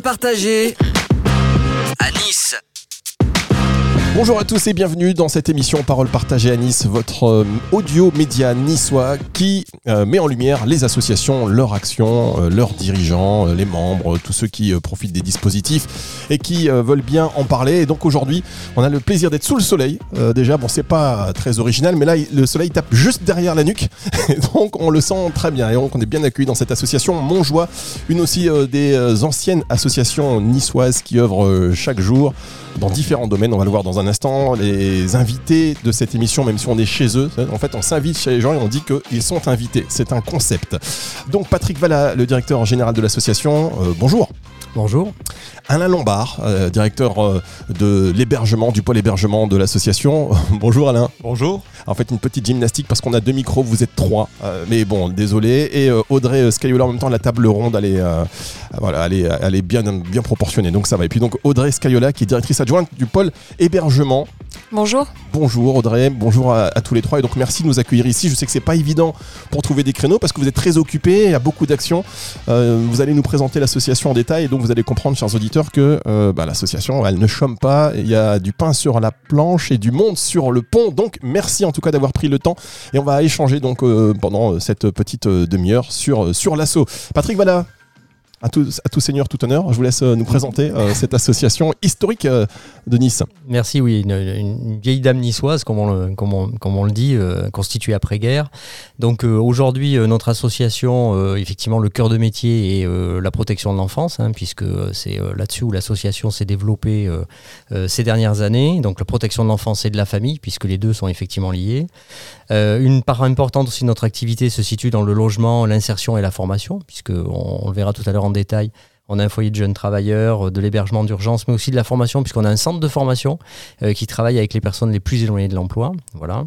Partagée Bonjour à tous et bienvenue dans cette émission Parole partagée à Nice, votre euh, audio média niçois qui euh, met en lumière les associations, leurs actions, euh, leurs dirigeants, les membres, tous ceux qui profitent des dispositifs et qui veulent bien en parler. Et donc aujourd'hui, on a le plaisir d'être sous le soleil. Déjà, bon, c'est pas très original, mais là, le soleil tape juste derrière la nuque. Et donc on le sent très bien. Et donc on est bien accueillis dans cette association Montjoie, une aussi des anciennes associations niçoises qui œuvrent chaque jour dans différents domaines. On va le voir dans un instant. Les invités de cette émission, même si on est chez eux, en fait, on s'invite chez les gens et on dit qu'ils sont invités. C'est un concept. Donc, Patrick Valla, le directeur général de l'association, euh, bonjour. Bonjour. Alain Lombard, euh, directeur euh, de l'hébergement, du pôle hébergement de l'association. bonjour Alain. Bonjour. En fait, une petite gymnastique parce qu'on a deux micros, vous êtes trois. Euh, mais bon, désolé. Et euh, Audrey Scaiola, en même temps, la table ronde, elle est, euh, voilà, elle est, elle est bien, bien proportionnée. Donc ça va. Et puis donc Audrey Scaiola, qui est directrice adjointe du pôle hébergement. Bonjour. Bonjour Audrey, bonjour à, tous les trois. Et donc merci de nous accueillir ici. Je sais que c'est pas évident pour trouver des créneaux parce que vous êtes très occupés, il y a beaucoup d'actions. Euh, vous allez nous présenter l'association en détail et donc vous allez comprendre, chers auditeurs, que euh, bah, l'association, elle ne chôme pas. Il y a du pain sur la planche et du monde sur le pont. Donc merci en tout cas d'avoir pris le temps et on va échanger donc euh, pendant cette petite demi-heure sur, sur l'assaut. Patrick, voilà. À tout, à tout seigneur, tout honneur, je vous laisse euh, nous présenter euh, cette association historique euh, de Nice. Merci, oui, une, une vieille dame niçoise, comme on le, comme on, comme on le dit, euh, constituée après-guerre. Donc aujourd'hui, notre association, effectivement, le cœur de métier est la protection de l'enfance, hein, puisque c'est là-dessus où l'association s'est développée ces dernières années. Donc la protection de l'enfance et de la famille, puisque les deux sont effectivement liés. Une part importante aussi de notre activité se situe dans le logement, l'insertion et la formation, puisque on, on le verra tout à l'heure en détail. On a un foyer de jeunes travailleurs, euh, de l'hébergement d'urgence, mais aussi de la formation, puisqu'on a un centre de formation euh, qui travaille avec les personnes les plus éloignées de l'emploi. Voilà.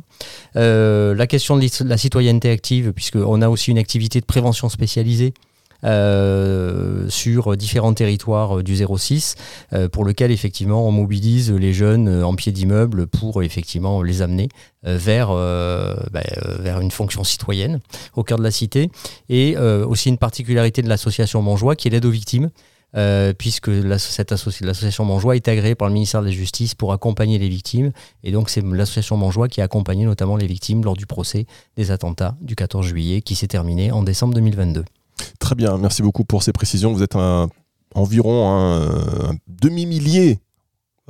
Euh, la question de la citoyenneté active, puisqu'on a aussi une activité de prévention spécialisée. sur différents territoires du 06 euh, pour lequel effectivement on mobilise les jeunes en pied d'immeuble pour effectivement les amener vers, vers une fonction citoyenne au cœur de la cité et euh, aussi une particularité de l'association Montjoie qui est l'aide aux victimes euh, puisque l'association Montjoie est agréée par le ministère de la Justice pour accompagner les victimes. Et donc, c'est l'association Montjoie qui a accompagné notamment les victimes lors du procès des attentats du 14 juillet qui s'est terminé en décembre 2022. Très bien, merci beaucoup pour ces précisions. Vous êtes environ un demi-millier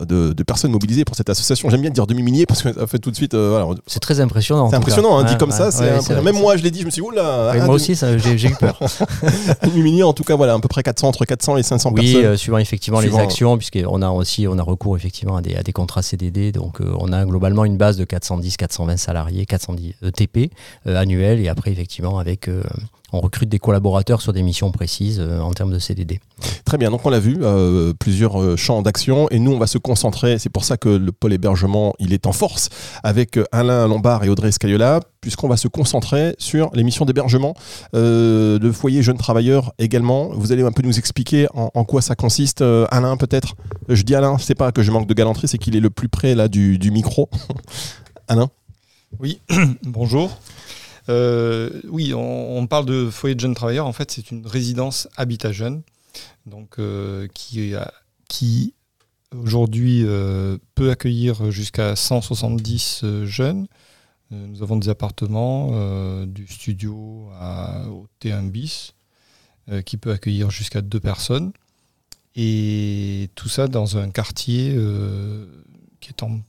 de, de personnes mobilisées pour cette association. J'aime bien dire demi-millier parce que ça fait tout de suite. euh, voilà, C'est très impressionnant. c'est impressionnant, hein, dit comme ouais, ça. ouais, Même moi, je l'ai dit, je me suis dit, oula, moi aussi, j'ai eu peur. demi-millier, en tout cas, voilà, à peu près 400, entre 400 et 500 Oui, personnes. euh, suivant effectivement Suivant- les actions, puisqu'on a aussi on a recours effectivement à des, à des contrats CDD. Donc euh, on a globalement une base de 410-420 salariés, 410 TP euh, annuels, et après effectivement avec euh, on recrute des collaborateurs sur des missions précises euh, en termes de CDD. Très bien, donc on l'a vu, euh, plusieurs euh, champs d'action, et nous on va se concentrer, c'est pour ça que le pôle hébergement il est en force, avec Alain Lombard et Audrey Scaiola, puisqu'on va se concentrer sur les missions d'hébergement euh, de foyers jeunes travailleurs également. Vous allez un peu nous expliquer en, en quoi ça consiste, euh, Alain peut-être? Je dis Alain, c'est pas que je manque de galanterie, c'est qu'il est le plus près là du, du micro. Alain? Oui, bonjour. Euh, oui, on, parle de foyer de jeunes travailleurs. En fait, c'est une résidence habitat jeune, donc euh, qui, aujourd'hui euh, peut accueillir jusqu'à 170 euh, jeunes. Nous avons des appartements du studio au T1 bis qui peut accueillir jusqu'à deux personnes. Et tout ça dans un quartier qui est en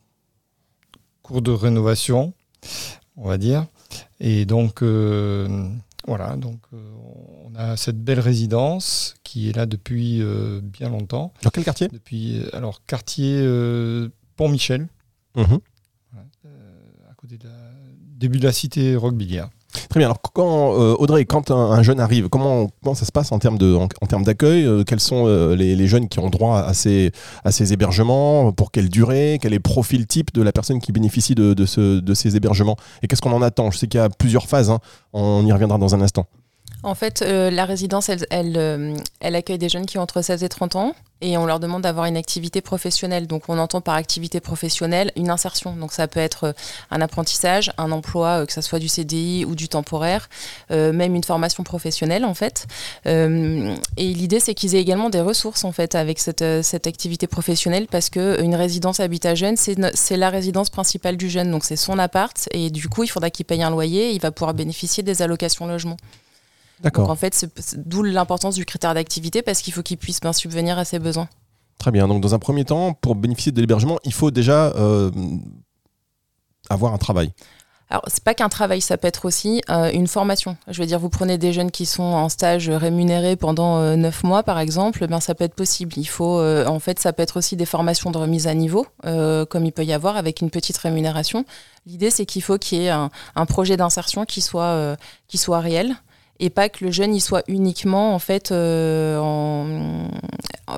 cours de rénovation, on va dire. Et donc, euh, voilà, donc euh, on a cette belle résidence qui est là depuis euh, bien longtemps. Dans quel quartier? Depuis, alors, quartier Pont-Michel, Mhm. à côté de la, début de la cité Roquebillière. Très bien. Alors, quand, euh, Audrey, quand un, un jeune arrive, comment, ça se passe en termes de- en, termes d'accueil Euh, Quels sont euh, les, jeunes qui ont droit à ces, à ces hébergements Pour quelle durée Quel est le profil type de la personne qui bénéficie de, de ces hébergements? Et qu'est-ce qu'on en attend? Je sais qu'il y a plusieurs phases. hein. On y reviendra dans un instant. En fait, euh, la résidence, elle, elle, euh, elle accueille des jeunes qui ont entre 16 et 30 ans et on leur demande d'avoir une activité professionnelle. Donc on entend par activité professionnelle une insertion. Donc ça peut être euh, un apprentissage, un emploi, que ce soit du CDI ou du temporaire, même une formation professionnelle en fait. et l'idée c'est qu'ils aient également des ressources en fait avec cette, cette activité professionnelle parce qu'une résidence habitat jeune, c'est la résidence principale du jeune. Donc c'est son appart et du coup il faudra qu'il paye un loyer et il va pouvoir bénéficier des allocations logement. D'accord. Donc en fait, d'où l'importance du critère d'activité parce qu'il faut qu'il puisse bien subvenir à ses besoins. Très bien. Donc dans un premier temps, pour bénéficier de l'hébergement, il faut déjà euh, avoir un travail. Alors, c'est pas qu'un travail, ça peut être aussi euh, une formation. Je veux dire, vous prenez des jeunes qui sont en stage rémunéré pendant euh, neuf mois, par exemple, ben, ça peut être possible. Il faut, en fait, ça peut être aussi des formations de remise à niveau, comme il peut y avoir avec une petite rémunération. L'idée, c'est qu'il faut qu'il y ait un, un projet d'insertion qui soit, qui soit réel et pas que le jeune y soit uniquement en fait euh,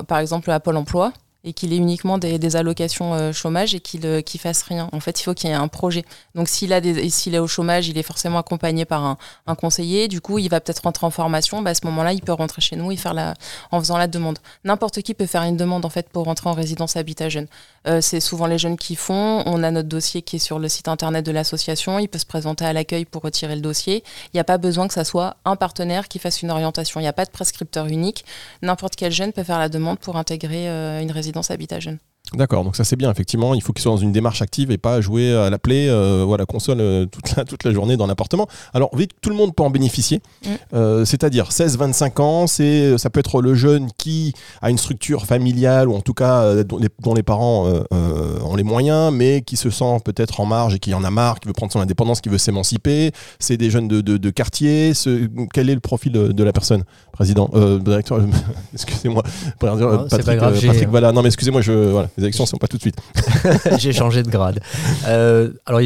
par exemple à Pôle Emploi et qu'il ait uniquement des, allocations euh, chômage et qu'il ne euh, fasse rien. En fait, il faut qu'il y ait un projet. Donc, s'il est au chômage, il est forcément accompagné par un, conseiller. Du coup, il va peut-être rentrer en formation. Bah, à ce moment-là, il peut rentrer chez nous et faire la, en faisant la demande. N'importe qui peut faire une demande en fait pour rentrer en résidence habitat jeune. Euh, c'est souvent les jeunes qui font. On a notre dossier qui est sur le site internet de l'association. Il peut se présenter à l'accueil pour retirer le dossier. Il n'y a pas besoin que ça soit un partenaire qui fasse une orientation. Il n'y a pas de prescripteur unique. N'importe quel jeune peut faire la demande pour intégrer une résidence Habitat Jeune. D'accord, donc ça c'est bien, effectivement, il faut qu'il soit dans une démarche active et pas jouer à la play euh, ou à la console euh, toute, la, toute la journée dans l'appartement. Alors, vite, tout le monde peut en bénéficier, mm. euh, c'est-à-dire 16-25 ans, c'est, ça peut être le jeune qui a une structure familiale ou en tout cas dont les, parents ont les moyens, mais qui se sent peut-être en marge et qui en a marre, qui veut prendre son indépendance, qui veut s'émanciper. C'est des jeunes de, de, quartier. quel est le profil de, la personne Président, directeur, excusez-moi, Patrick, Patrick, voilà, non mais excusez-moi, je... Voilà. Les élections ne sont pas tout de suite. J'ai changé de grade. Euh, alors,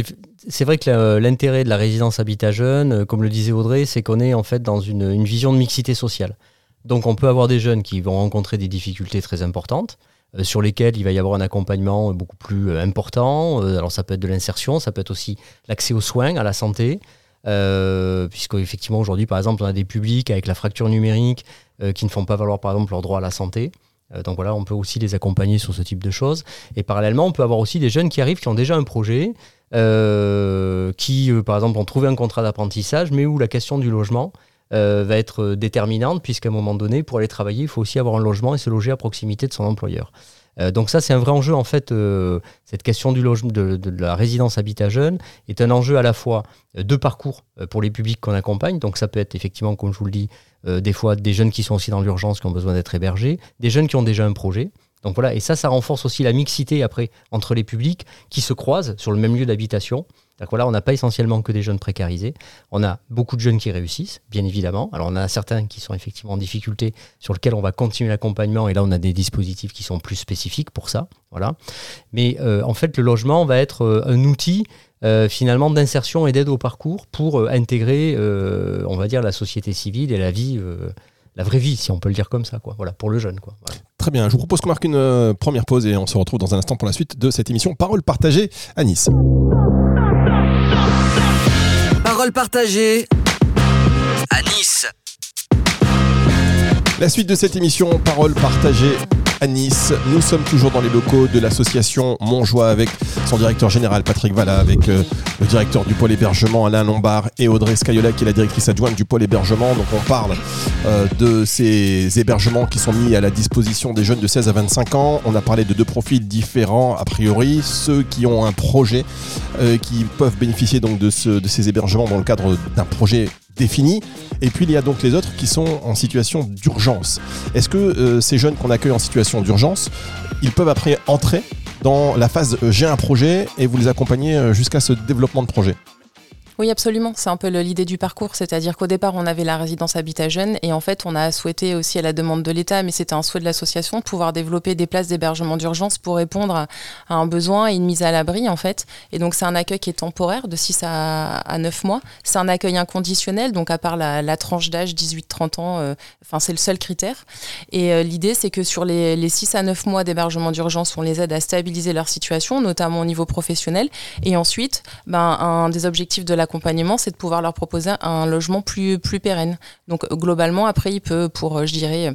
c'est vrai que l'intérêt de la résidence habitat jeune, euh, comme le disait Audrey, c'est qu'on est en fait dans une, vision de mixité sociale. Donc, on peut avoir des jeunes qui vont rencontrer des difficultés très importantes, euh, sur lesquelles il va y avoir un accompagnement beaucoup plus important. alors, ça peut être de l'insertion, ça peut être aussi l'accès aux soins, à la santé. puisque effectivement aujourd'hui par exemple on a des publics avec la fracture numérique qui ne font pas valoir par exemple leur droit à la santé euh, donc voilà, on peut aussi les accompagner sur ce type de choses. Et parallèlement, on peut avoir aussi des jeunes qui arrivent, qui ont déjà un projet, euh, qui, euh, par exemple, ont trouvé un contrat d'apprentissage, mais où la question du logement va être déterminante, puisqu'à un moment donné, pour aller travailler, il faut aussi avoir un logement et se loger à proximité de son employeur. Donc ça, c'est un vrai enjeu, en fait, cette question du logement, de, la résidence habitat jeune est un enjeu à la fois de parcours pour les publics qu'on accompagne, donc ça peut être effectivement, comme je vous le dis, euh, des fois des jeunes qui sont aussi dans l'urgence, qui ont besoin d'être hébergés, des jeunes qui ont déjà un projet. Donc voilà, et ça, ça renforce aussi la mixité après entre les publics qui se croisent sur le même lieu d'habitation. On n'a pas essentiellement que des jeunes précarisés. On a beaucoup de jeunes qui réussissent, bien évidemment. Alors on a certains qui sont effectivement en difficulté, sur lesquels on va continuer l'accompagnement. Et là, on a des dispositifs qui sont plus spécifiques pour ça. Voilà. Mais euh, en fait, le logement va être euh, un outil euh, finalement d'insertion et d'aide au parcours pour intégrer, on va dire, la société civile et la vie, la vraie vie, si on peut le dire comme ça, quoi. Voilà, pour le jeune, quoi. Très bien, je vous propose qu'on marque une première pause et on se retrouve dans un instant pour la suite de cette émission Parole partagée à Nice. Parole partagée à Nice. La suite de cette émission Parole partagée à Nice. Nous sommes toujours dans les locaux de l'association Montjoie avec son directeur général Patrick Valla, avec euh, le directeur du pôle hébergement Alain Lombard et Audrey Scayola qui est la directrice adjointe du pôle hébergement. Donc on parle euh, de ces hébergements qui sont mis à la disposition des jeunes de 16 à 25 ans. On a parlé de deux profils différents a priori, ceux qui ont un projet euh, qui peuvent bénéficier donc de ces hébergements dans le cadre d'un projet défini. Et puis il y a donc les autres qui sont en situation d'urgence. Est-ce que euh, ces jeunes qu'on accueille en situation d'urgence, ils peuvent après entrer dans la phase euh, j'ai un projet et vous les accompagnez euh, jusqu'à ce développement de projet? Oui, absolument. C'est un peu l'idée du parcours. C'est-à-dire qu'au départ, on avait la résidence Habitat Jeune et en fait, on a souhaité aussi à la demande de l'État, mais c'était un souhait de l'association, pouvoir développer des places d'hébergement d'urgence pour répondre à, un besoin et une mise à l'abri en fait. Et donc, c'est un accueil qui est temporaire de 6 à, 9 mois. C'est un accueil inconditionnel, donc à part la, tranche d'âge 18-30 ans, euh, enfin, c'est le seul critère. Et euh, l'idée, c'est que sur les, les 6 à 9 mois d'hébergement d'urgence, on les aide à stabiliser leur situation, notamment au niveau professionnel. Et ensuite, ben, un des objectifs de la c'est de pouvoir leur proposer un logement plus, pérenne. Donc globalement, après, il peut, pour, je dirais,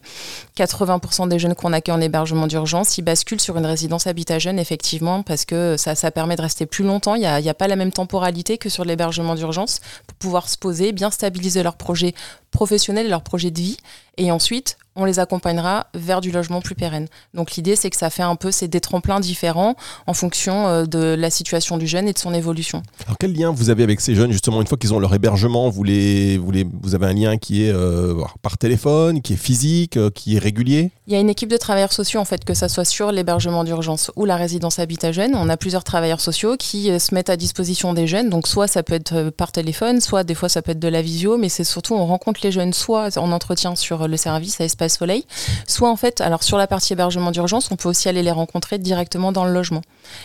80% des jeunes qu'on accueille en hébergement d'urgence, ils basculent sur une résidence habitat jeune, effectivement, parce que ça, permet de rester plus longtemps. Il n'y a, a, pas la même temporalité que sur l'hébergement d'urgence pour pouvoir se poser, bien stabiliser leur projet professionnel et leur projet de vie. Et ensuite, on les accompagnera vers du logement plus pérenne. Donc l'idée, c'est que ça fait un peu c'est des tremplins différents en fonction euh, de la situation du jeune et de son évolution. Alors quel lien vous avez avec ces jeunes justement une fois qu'ils ont leur hébergement vous, les, vous, les, vous avez un lien qui est euh, par téléphone, qui est physique, euh, qui est régulier? Il y a une équipe de travailleurs sociaux en fait, que ça soit sur l'hébergement d'urgence ou la résidence habitat jeune. On a plusieurs travailleurs sociaux qui se mettent à disposition des jeunes. Donc soit ça peut être par téléphone, soit des fois ça peut être de la visio, mais c'est surtout on rencontre les jeunes soit en entretien sur le service à Espace Soleil, soit en fait, alors sur la partie hébergement d'urgence, on peut aussi aller les rencontrer directement dans le logement.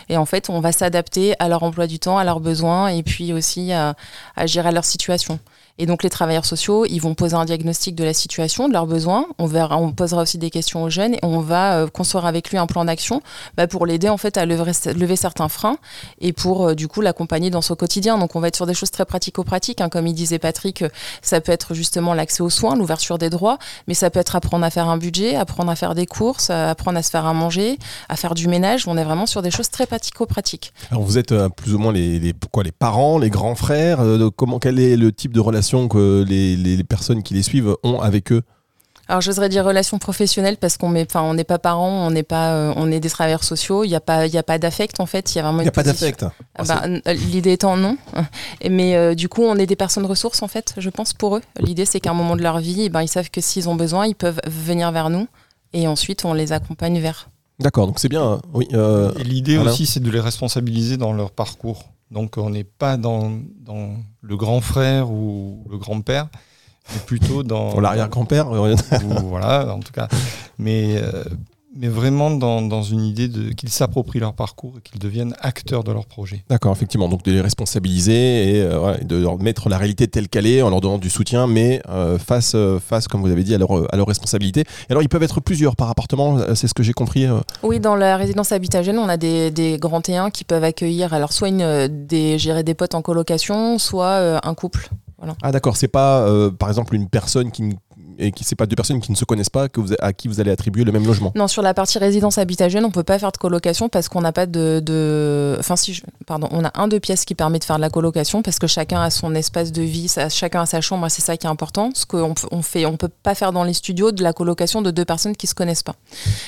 Et en fait, on va s'adapter à leur emploi du temps, à leurs besoins et puis aussi à, à leur situation. Et donc les travailleurs sociaux, ils vont poser un diagnostic de la situation, de leurs besoins. On posera aussi des questions aux jeunes et on va euh, construire avec lui un plan d'action bah, pour l'aider en fait à lever, certains freins et pour euh, du coup l'accompagner dans son quotidien. Donc on va être sur des choses très pratico-pratiques, hein. comme il disait Patrick, euh, ça peut être justement l'accès aux soins, l'ouverture des droits, mais ça peut être apprendre à faire un budget, apprendre à faire des courses, apprendre à se faire à manger, à faire du ménage. On est vraiment sur des choses très pratico-pratiques. Alors vous êtes plus ou moins les, les parents, les grands frères. comment quel est le type de relation que les, les, personnes qui les suivent ont avec eux alors j'oserais dire relations professionnelles parce qu'on enfin on n'est pas parents, on n'est pas, euh, on est des travailleurs sociaux. Il n'y a pas, il y a pas d'affect en fait. Il y a vraiment. Il n'y a pas d'affect. Ah bah, l'idée étant non, mais euh, du coup on est des personnes ressources en fait. Je pense pour eux. L'idée c'est qu'à un moment de leur vie, eh ben, ils savent que s'ils ont besoin, ils peuvent venir vers nous et ensuite on les accompagne vers. D'accord, donc c'est bien. Hein. Oui. Euh, l'idée aussi c'est de les responsabiliser dans leur parcours. Donc on n'est pas dans, dans, le grand frère ou le grand-père, mais plutôt dans... l'arrière-grand-père Voilà, en tout cas. Mais euh, mais vraiment dans, dans une idée de qu'ils s'approprient leur parcours et qu'ils deviennent acteurs de leur projet. D'accord, effectivement. Donc de les responsabiliser et euh, de leur mettre la réalité telle qu'elle est en leur donnant du soutien, mais euh, face, euh, face, comme vous avez dit, à leur, à leur responsabilité. Et alors ils peuvent être plusieurs par appartement, c'est ce que j'ai compris. Oui, dans la résidence Habitat Jeune, on a des, des grands T1 qui peuvent accueillir alors soit une, des, gérer des potes en colocation, soit un couple. Voilà. Ah d'accord, c'est pas par exemple une personne qui et qui c'est pas deux personnes qui ne se connaissent pas que vous, à qui vous allez attribuer le même logement. Non, sur la partie résidence habitat jeune, on peut pas faire de colocation parce qu'on n'a pas de, enfin si, pardon, on a un deux pièces qui permet de faire de la colocation parce que chacun a son espace de vie, chacun a sa chambre, c'est ça qui est important. Ce qu'on on fait, on peut pas faire dans les studios de la colocation de deux personnes qui se connaissent pas.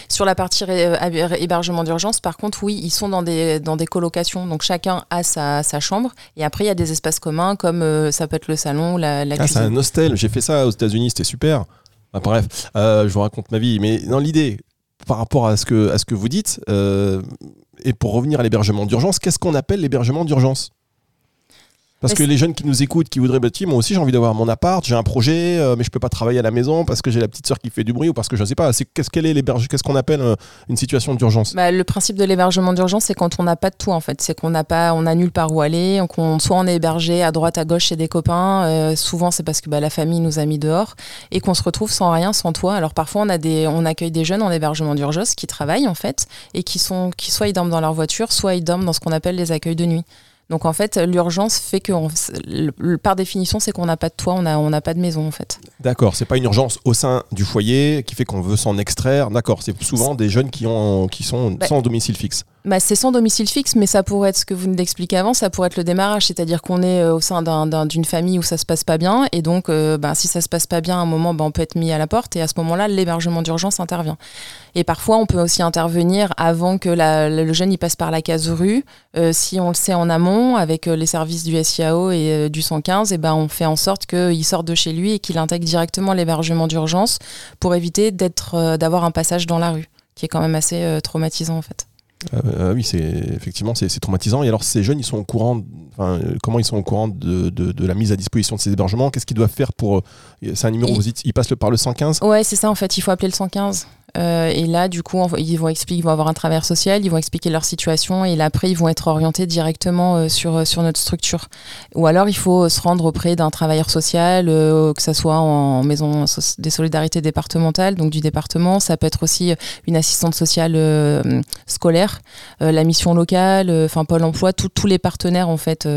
Sur la partie hébergement d'urgence, par contre, oui, ils sont dans des dans des colocations, donc chacun a sa, sa chambre et après il y a des espaces communs comme euh, ça peut être le salon, la, la ah, C'est un hostel. J'ai fait ça aux États-Unis, c'était super. Ah, bref, euh, je vous raconte ma vie. Mais dans l'idée, par rapport à ce que, à ce que vous dites, euh, et pour revenir à l'hébergement d'urgence, qu'est-ce qu'on appelle l'hébergement d'urgence? Parce que les jeunes qui nous écoutent, qui voudraient, bah, moi aussi j'ai envie d'avoir mon appart, j'ai un projet, euh, mais je peux pas travailler à la maison parce que j'ai la petite soeur qui fait du bruit ou parce que je ne sais pas. C'est qu'est-ce qu'elle est qu'est-ce qu'on appelle euh, une situation d'urgence? Bah, Le principe de l'hébergement d'urgence, c'est quand on n'a pas de tout en fait. C'est qu'on n'a pas, on a nulle part où aller, qu'on soit on est hébergé à droite, à gauche chez des copains. Euh, souvent c'est parce que bah, la famille nous a mis dehors et qu'on se retrouve sans rien, sans toit. Alors parfois on a des, on accueille des jeunes en hébergement d'urgence qui travaillent en fait et qui sont, qui soit ils dorment dans leur voiture, soit ils dorment dans ce qu'on appelle les accueils de nuit. Donc en fait, l'urgence fait que, par définition, c'est qu'on n'a pas de toit, on n'a on pas de maison en fait. D'accord, c'est pas une urgence au sein du foyer qui fait qu'on veut s'en extraire. D'accord, c'est souvent des jeunes qui, ont, qui sont bah sans domicile fixe. Bah, c'est sans domicile fixe, mais ça pourrait être ce que vous nous expliquez avant, ça pourrait être le démarrage, c'est-à-dire qu'on est euh, au sein d'une famille où ça se passe pas bien, et donc euh, bah, si ça se passe pas bien à un moment, bah, on peut être mis à la porte, et à ce moment-là, l'hébergement d'urgence intervient. Et parfois, on peut aussi intervenir avant que le jeune y passe par la case rue, euh, si on le sait en amont, avec les services du SIAO et du 115, et ben on fait en sorte qu'il sorte de chez lui et qu'il intègre directement l'hébergement d'urgence pour éviter d'être, d'avoir un passage dans la rue, qui est quand même assez traumatisant en fait. Euh, oui, c'est effectivement c'est traumatisant. Et alors ces jeunes, ils sont au courant, enfin, comment ils sont au courant de, de, la mise à disposition de ces hébergements? Qu'est-ce qu'ils doivent faire pour C'est un numéro, ils passent par le 115 Ouais, c'est ça en fait. Il faut appeler le 115. Euh, et là, du coup, ils vont expliquer, vont avoir un travailleur social, ils vont expliquer leur situation et là, après, ils vont être orientés directement euh, sur, sur notre structure. Ou alors, il faut se rendre auprès d'un travailleur social, que ce soit en maison des solidarités départementales, donc du département. Ça peut être aussi une assistante sociale scolaire, la mission locale, enfin Pôle emploi, tous les partenaires en fait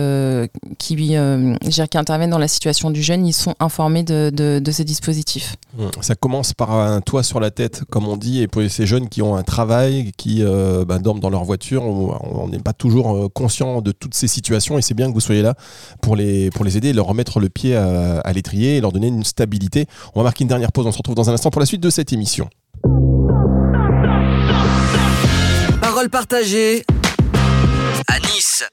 qui, qui interviennent dans la situation du jeune, ils sont informés de, de, de ces dispositifs. Ça commence par un toit sur la tête, comme on dit, et pour ces jeunes qui ont un travail, qui euh, bah, dorment dans leur voiture, on n'est pas toujours euh, conscient de toutes ces situations et c'est bien que vous soyez là pour les, pour les aider leur remettre le pied à, à l'étrier et leur donner une stabilité. On va marquer une dernière pause, on se retrouve dans un instant pour la suite de cette émission. Parole partagée à Nice.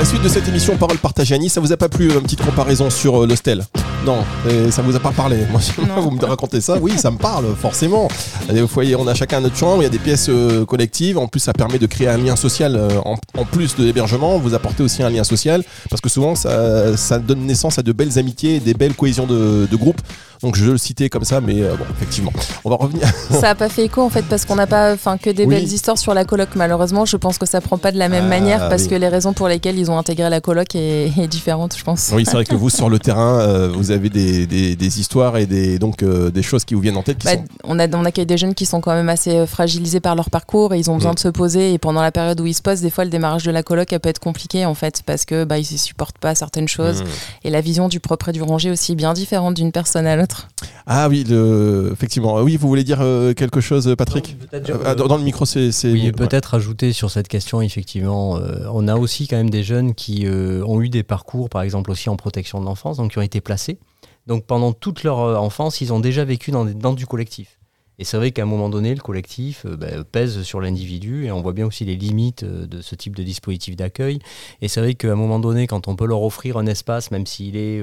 La suite de cette émission Parole partagée à Nice, ça vous a pas plu, une petite comparaison sur euh, l'hostel? Non, ça vous a pas parlé. Moi, vous me racontez ça, oui, ça me parle, forcément. Vous voyez, on a chacun notre chambre, il y a des pièces euh, collectives, en plus ça permet de créer un lien social euh, en, plus de l'hébergement, vous apportez aussi un lien social, parce que souvent ça, ça donne naissance à de belles amitiés, des belles cohésions de, de groupe. Donc je le citais comme ça, mais bon, effectivement, on va revenir. ça n'a pas fait écho en fait parce qu'on n'a pas, enfin, que des belles histoires sur la coloc. Malheureusement, je pense que ça prend pas de la même ah, manière parce que les raisons pour lesquelles ils ont intégré la coloc est, différente, je pense. Oui, c'est vrai que vous sur le terrain, euh, vous avez des, des, histoires et des donc euh, des choses qui vous viennent en tête. Bah, on a on accueille des jeunes qui sont quand même assez euh, fragilisés par leur parcours et ils ont besoin de se poser et pendant la période où ils se posent, des fois le démarrage de la coloc peut être compliqué en fait parce que bah ils supportent pas certaines choses mm. et la vision du propre et du rangé aussi bien différente d'une personne à l'autre. Ah oui, le... effectivement. Oui, vous voulez dire quelque chose, Patrick ah, dans, le micro, c'est. Oui, peut-être ajouter sur cette question, effectivement, on a aussi quand même des jeunes qui euh, ont eu des parcours, par exemple aussi en protection de l'enfance, donc qui ont été placés. Donc pendant toute leur euh, enfance, ils ont déjà vécu dans, du collectif. Et c'est vrai qu'à un moment donné, le collectif euh, bah, pèse sur l'individu et on voit bien aussi les limites de ce type de dispositif d'accueil. Et c'est vrai qu'à un moment donné, quand on peut leur offrir un espace, même s'il est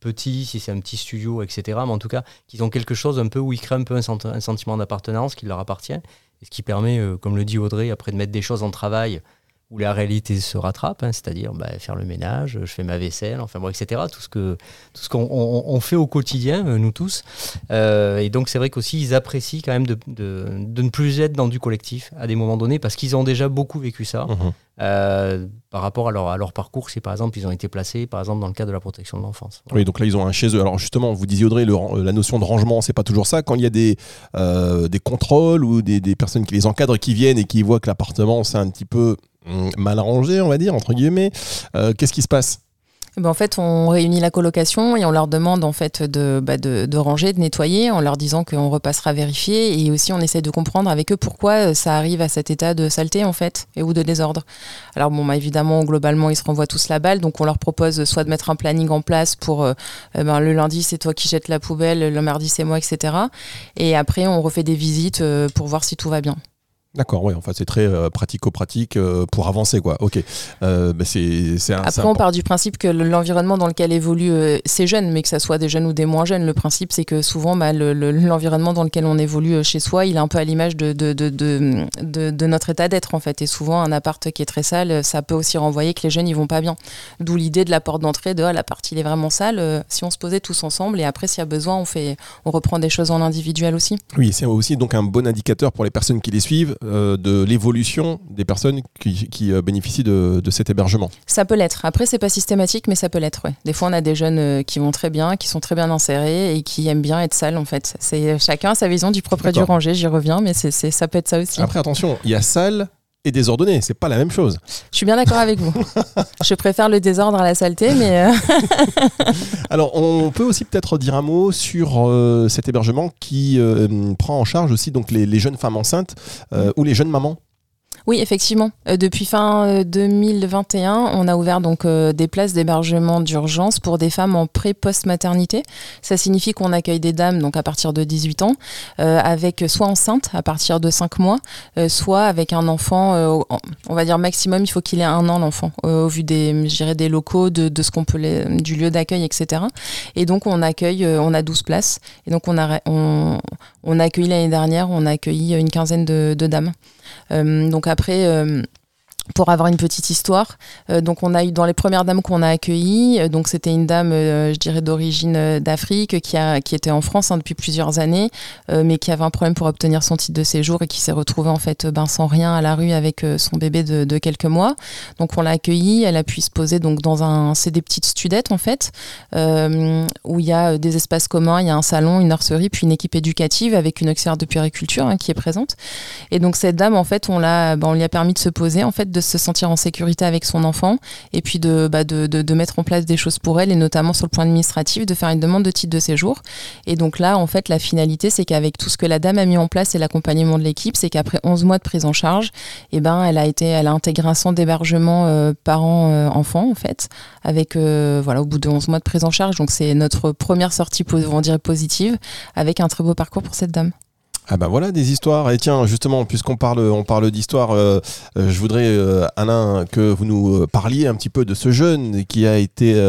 petit, si c'est un petit studio, etc., mais en tout cas, qu'ils ont quelque chose un peu où ils créent un peu un, sentiment d'appartenance qui leur appartient. Et ce qui permet, comme le dit Audrey, après de mettre des choses en travail où la réalité se rattrape, hein, c'est-à-dire bah, faire le ménage, je fais ma vaisselle, enfin bon, etc. Tout ce que tout ce qu'on fait au quotidien, euh, nous tous. Euh, et donc c'est vrai qu'aussi ils apprécient quand même de, de, de, ne plus être dans du collectif à des moments donnés parce qu'ils ont déjà beaucoup vécu ça. Mmh. Euh, par rapport à leur, à leur parcours, si par exemple ils ont été placés par exemple dans le cadre de la protection de l'enfance. Oui, donc là ils ont un chez eux. Alors justement, vous disiez Audrey, la notion de rangement, c'est pas toujours ça. Quand il y a des, des contrôles ou des, des, personnes qui les encadrent qui viennent et qui voient que l'appartement c'est un petit peu mal rangé, on va dire, entre guillemets. Euh, qu'est-ce qui se passe? Eh ben, en fait, on réunit la colocation et on leur demande en fait de, bah, de, ranger, de nettoyer, en leur disant qu'on repassera vérifier. Et aussi, on essaie de comprendre avec eux pourquoi euh, ça arrive à cet état de saleté en fait et ou de désordre. Alors bon, bah, évidemment, globalement, ils se renvoient tous la balle, donc on leur propose soit de mettre un planning en place pour euh, eh ben, le lundi c'est toi qui jettes la poubelle, le mardi c'est moi, etc. Et après, on refait des visites pour voir si tout va bien. D'accord, oui, enfin c'est très euh, pratico-pratique euh, pour avancer, quoi. Ok. Euh, c'est, Après, on part du principe que l'environnement dans lequel évoluent ces jeunes, mais que ce soit des jeunes ou des moins jeunes, le principe c'est que souvent bah, l'environnement dans lequel on évolue chez soi, il est un peu à l'image de, de, de, de, notre état d'être en fait. Et souvent, un appart qui est très sale, ça peut aussi renvoyer que les jeunes ils vont pas bien. D'où l'idée de la porte d'entrée, de ah, la partie il est vraiment sale. si on se posait tous ensemble et après, s'il y a besoin, on, fait, on reprend des choses en individuel aussi. Oui, c'est aussi donc un bon indicateur pour les personnes qui les suivent euh, de l'évolution des personnes qui, euh, bénéficient de, cet hébergement Ça peut l'être. Après, c'est pas systématique, mais ça peut l'être. Des fois, on a des jeunes euh, qui vont très bien, qui sont très bien insérés et qui aiment bien être sales, en fait. C'est chacun sa vision du propre et du rangé, j'y reviens, mais c'est ça peut être ça aussi. Après, attention, il y a salle et désordonné. C'est pas la même chose. Je suis bien d'accord avec vous. Je préfère le désordre à la saleté, mais. Euh, Alors, on peut aussi peut-être dire un mot sur euh, cet hébergement qui euh, prend en charge aussi donc les, les jeunes femmes enceintes ou les jeunes mamans. Oui, effectivement. Euh, depuis fin 2021, euh, on a ouvert donc euh, des places d'hébergement d'urgence pour des femmes en pré-post-maternité. Ça signifie qu'on accueille des dames donc à partir de 18 ans, avec soit enceinte à partir de 5 mois, soit avec un enfant, on va dire maximum, il faut qu'il ait un an l'enfant, au vu des, des locaux, de, ce qu'on peut, du lieu d'accueil, etc. Et donc on accueille, on a 12 places. Et donc on a, on, on a accueilli l'année dernière, on a accueilli une quinzaine de dames. Euh, donc après, euh, pour avoir une petite histoire. Euh, donc on a eu dans les premières dames qu'on a accueillies, euh, donc c'était une dame, euh, je dirais d'origine d'Afrique, qui, qui était en France hein, depuis plusieurs années, mais qui avait un problème pour obtenir son titre de séjour et qui s'est retrouvée en fait ben, sans rien à la rue avec son bébé de, de, quelques mois. Donc on l'a accueillie, elle a pu se poser donc dans un, c'est des petites studettes en fait, où il y a des espaces communs, il y a un salon, une nurserie, puis une équipe éducative avec une auxiliaire de puériculture hein, qui est présente. Et donc cette dame en fait, on l'a, ben, on lui a permis de se poser en fait de se sentir en sécurité avec son enfant et puis de, bah, de, mettre en place des choses pour elle et notamment sur le point administratif de faire une demande de titre de séjour. Et donc là, en fait, la finalité, c'est qu'avec tout ce que la dame a mis en place et l'accompagnement de l'équipe, c'est qu'après 11 mois de prise en charge, eh ben, elle a été, elle a intégré un centre d'hébergement euh, parents-enfants, en fait, avec, euh, voilà, au bout de 11 mois de prise en charge. Donc c'est notre première sortie, on dirait, positive, avec un très beau parcours pour cette dame. Ah bah voilà des histoires. Et tiens, justement, puisqu'on parle, on parle d'histoire, euh, euh, je voudrais, euh, Alain, que vous nous parliez un petit peu de ce jeune qui a été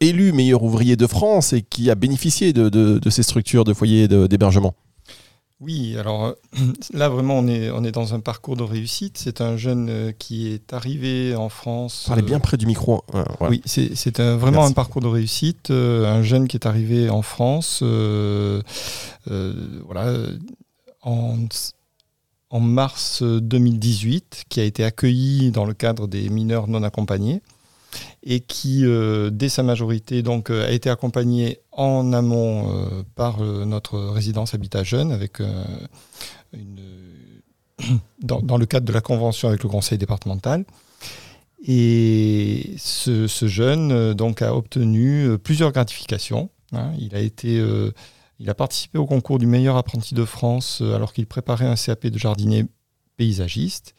élu meilleur ouvrier de France et qui a bénéficié de ces structures de foyers d'hébergement. Oui, alors euh, là vraiment on est, on est dans un parcours de réussite. C'est un jeune euh, qui est arrivé en France. Parlez bien euh, près du micro. Oui, c'est vraiment un parcours de réussite. un jeune qui est arrivé en France voilà, en, en mars 2018, qui a été accueilli dans le cadre des mineurs non accompagnés et qui, euh, dès sa majorité, donc, euh, a été accompagné en amont euh, par notre résidence Habitat Jeune, avec dans, le cadre de la convention avec le conseil départemental. Et ce, jeune donc, a obtenu plusieurs gratifications. Hein. Il, a été, il a participé au concours du meilleur apprenti de France alors qu'il préparait un CAP de jardinier paysagiste.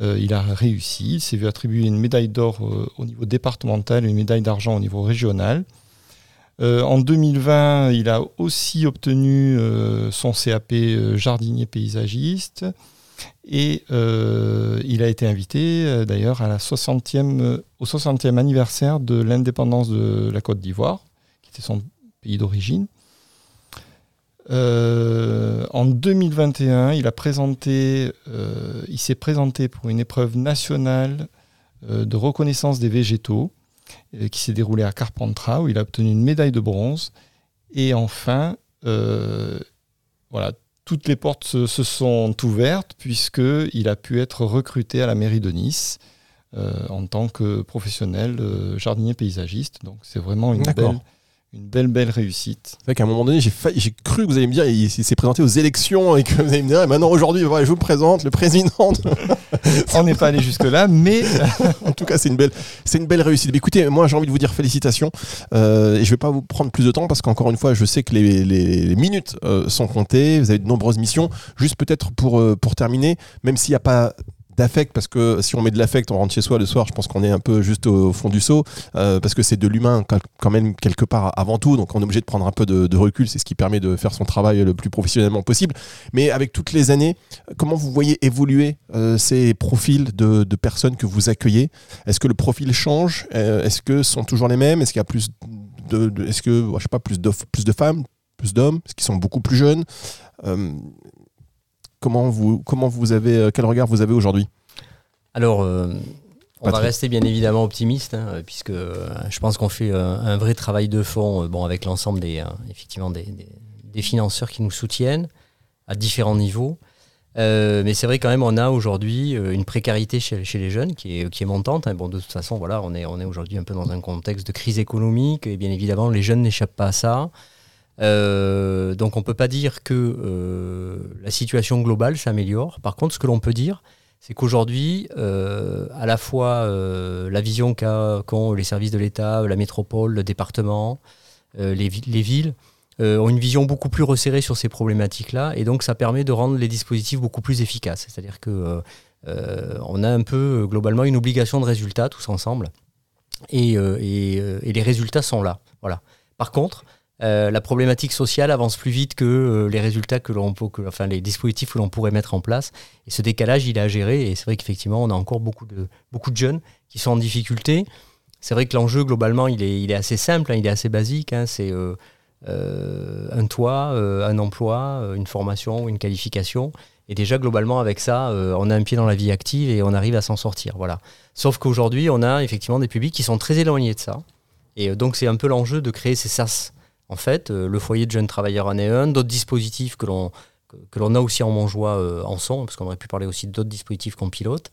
Euh, il a réussi, il s'est vu attribuer une médaille d'or euh, au niveau départemental et une médaille d'argent au niveau régional. Euh, en 2020, il a aussi obtenu son CAP jardinier paysagiste et il a été invité d'ailleurs à la 60e, au 60e anniversaire de l'indépendance de la Côte d'Ivoire, qui était son pays d'origine. Euh, en 2021, il a présenté, euh, il s'est présenté pour une épreuve nationale euh, de reconnaissance des végétaux qui s'est déroulée à Carpentras où il a obtenu une médaille de bronze. Et enfin, voilà, toutes les portes se, se sont ouvertes puisqu'il a pu être recruté à la mairie de Nice. en tant que professionnel jardinier paysagiste. Donc c'est vraiment une belle, une belle, belle réussite. C'est vrai qu'à un moment donné, j'ai, j'ai cru que vous allez me dire, il, s'est présenté aux élections et que vous allez me dire, maintenant aujourd'hui, je vous présente le président. On n'est pas allé jusque-là, mais. en tout cas, c'est une belle, c'est une belle réussite. Mais écoutez, moi, j'ai envie de vous dire félicitations. Euh, et je ne vais pas vous prendre plus de temps parce qu'encore une fois, je sais que les, les, minutes euh, sont comptées. Vous avez de nombreuses missions. Juste peut-être pour, euh, pour terminer, même s'il n'y a pas d'affect parce que si on met de l'affect, on rentre chez soi le soir, je pense qu'on est un peu juste au, fond du seau euh, parce que c'est de l'humain quand même quelque part avant tout, donc on est obligé de prendre un peu de, recul, c'est ce qui permet de faire son travail le plus professionnellement possible. Mais avec toutes les années, comment vous voyez évoluer euh, ces profils de, personnes que vous accueillez? Est-ce que le profil change? Euh, Est-ce que ce sont toujours les mêmes? Est-ce qu'il y a plus de, est-ce que je sais pas plus de plus de femmes, plus d'hommes? Est-ce qu'ils sont beaucoup plus jeunes? Comment vous, comment vous avez, euh, quel regard vous avez aujourd'hui? Alors, euh, on va rester bien évidemment optimiste, hein, puisque euh, je pense qu'on fait un vrai travail de fond bon, avec l'ensemble des, effectivement des, des, financeurs qui nous soutiennent à différents niveaux. mais c'est vrai quand même, on a aujourd'hui une précarité chez, chez, les jeunes qui est, qui est montante. Hein. Bon, de toute façon, voilà, on est, on est aujourd'hui un peu dans un contexte de crise économique et bien évidemment, les jeunes n'échappent pas à ça. Euh, donc on ne peut pas dire que euh, la situation globale s'améliore. Par contre, ce que l'on peut dire, c'est qu'aujourd'hui, euh, à la fois la vision qu'ont les services de l'État, la métropole, le département, les, les, villes, ont une vision beaucoup plus resserrée sur ces problématiques-là, et donc ça permet de rendre les dispositifs beaucoup plus efficaces. C'est-à-dire que on a un peu globalement une obligation de résultat tous ensemble, et, et, et les résultats sont là. Voilà. Par contre, euh, la problématique sociale avance plus vite que euh, les résultats que l'on peut, enfin les dispositifs que l'on pourrait mettre en place. Et ce décalage, il est à gérer. Et c'est vrai qu'effectivement, on a encore beaucoup de, beaucoup de jeunes qui sont en difficulté. C'est vrai que l'enjeu, globalement, il est, il est assez simple, hein, il est assez basique. Hein. c'est euh, un toit, un emploi, une formation, une qualification. Et déjà, globalement, avec ça, on a un pied dans la vie active et on arrive à s'en sortir. Voilà. Sauf qu'aujourd'hui, on a effectivement des publics qui sont très éloignés de ça. Et donc, c'est un peu l'enjeu de créer ces SAS. En fait, le foyer de jeunes travailleurs en est un, d'autres dispositifs que l'on que, l'on a aussi en Montjoie en son, parce qu'on aurait pu parler aussi d'autres dispositifs qu'on pilote.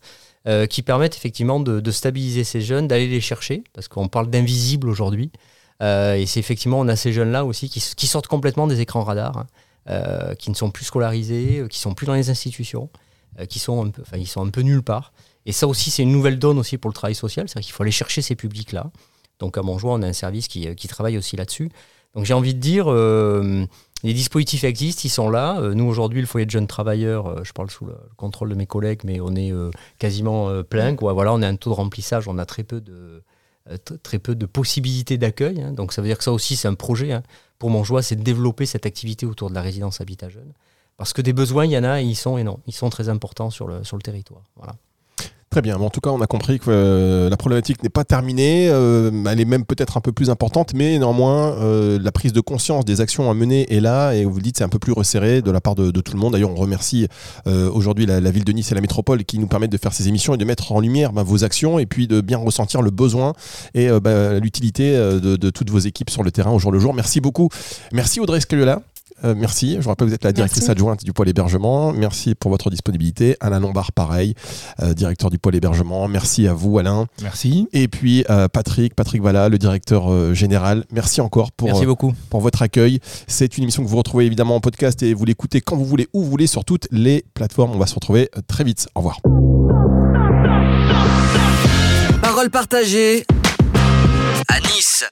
Euh, qui permettent effectivement de, stabiliser ces jeunes, d'aller les chercher, parce qu'on parle d'invisibles aujourd'hui. Euh, et c'est effectivement, on a ces jeunes-là aussi qui, sortent complètement des écrans radars, hein, euh, qui ne sont plus scolarisés, qui sont plus dans les institutions, qui sont un peu, ils sont un peu nulle part. Et ça aussi, c'est une nouvelle donne aussi pour le travail social, c'est-à-dire qu'il faut aller chercher ces publics-là. Donc à Montjoie, on a un service qui travaille aussi là-dessus. Donc j'ai envie de dire, les dispositifs existent, ils sont là. Euh, nous, aujourd'hui, le foyer de jeunes travailleurs, euh, je parle sous le contrôle de mes collègues, mais on est euh, quasiment plein. Voilà, on a un taux de remplissage, on a très peu de, très peu de possibilités d'accueil. Hein. Donc ça veut dire que ça aussi, c'est un projet hein. pour Montjoie, c'est de développer cette activité autour de la résidence habitat jeune. Parce que des besoins, il y en a, et ils sont non, ils sont très importants sur le, sur le territoire. Voilà. Très bien. en tout cas, on a compris que euh, la problématique n'est pas terminée. Euh, elle est même peut-être un peu plus importante, mais néanmoins, euh, la prise de conscience des actions à mener est là. Et vous le dites, c'est un peu plus resserré de la part de, tout le monde. D'ailleurs, on remercie aujourd'hui la, ville de Nice et la métropole qui nous permettent de faire ces émissions et de mettre en lumière bah, vos actions et puis de bien ressentir le besoin et bah, l'utilité de, de, toutes vos équipes sur le terrain au jour le jour. Merci beaucoup. Merci Audrey Scaliola. Euh, merci. Je rappelle que vous êtes la directrice adjointe du pôle hébergement. Merci pour votre disponibilité. Alain Lombard, pareil, euh, directeur du pôle hébergement. Merci à vous, Alain. Merci. Et puis euh, Patrick, Patrick Valla, le directeur général. Merci encore pour, merci beaucoup. pour votre accueil. C'est une émission que vous retrouvez évidemment en podcast et vous l'écoutez quand vous voulez, où vous voulez, sur toutes les plateformes. On va se retrouver très vite. Au revoir. Parole partagée à Nice.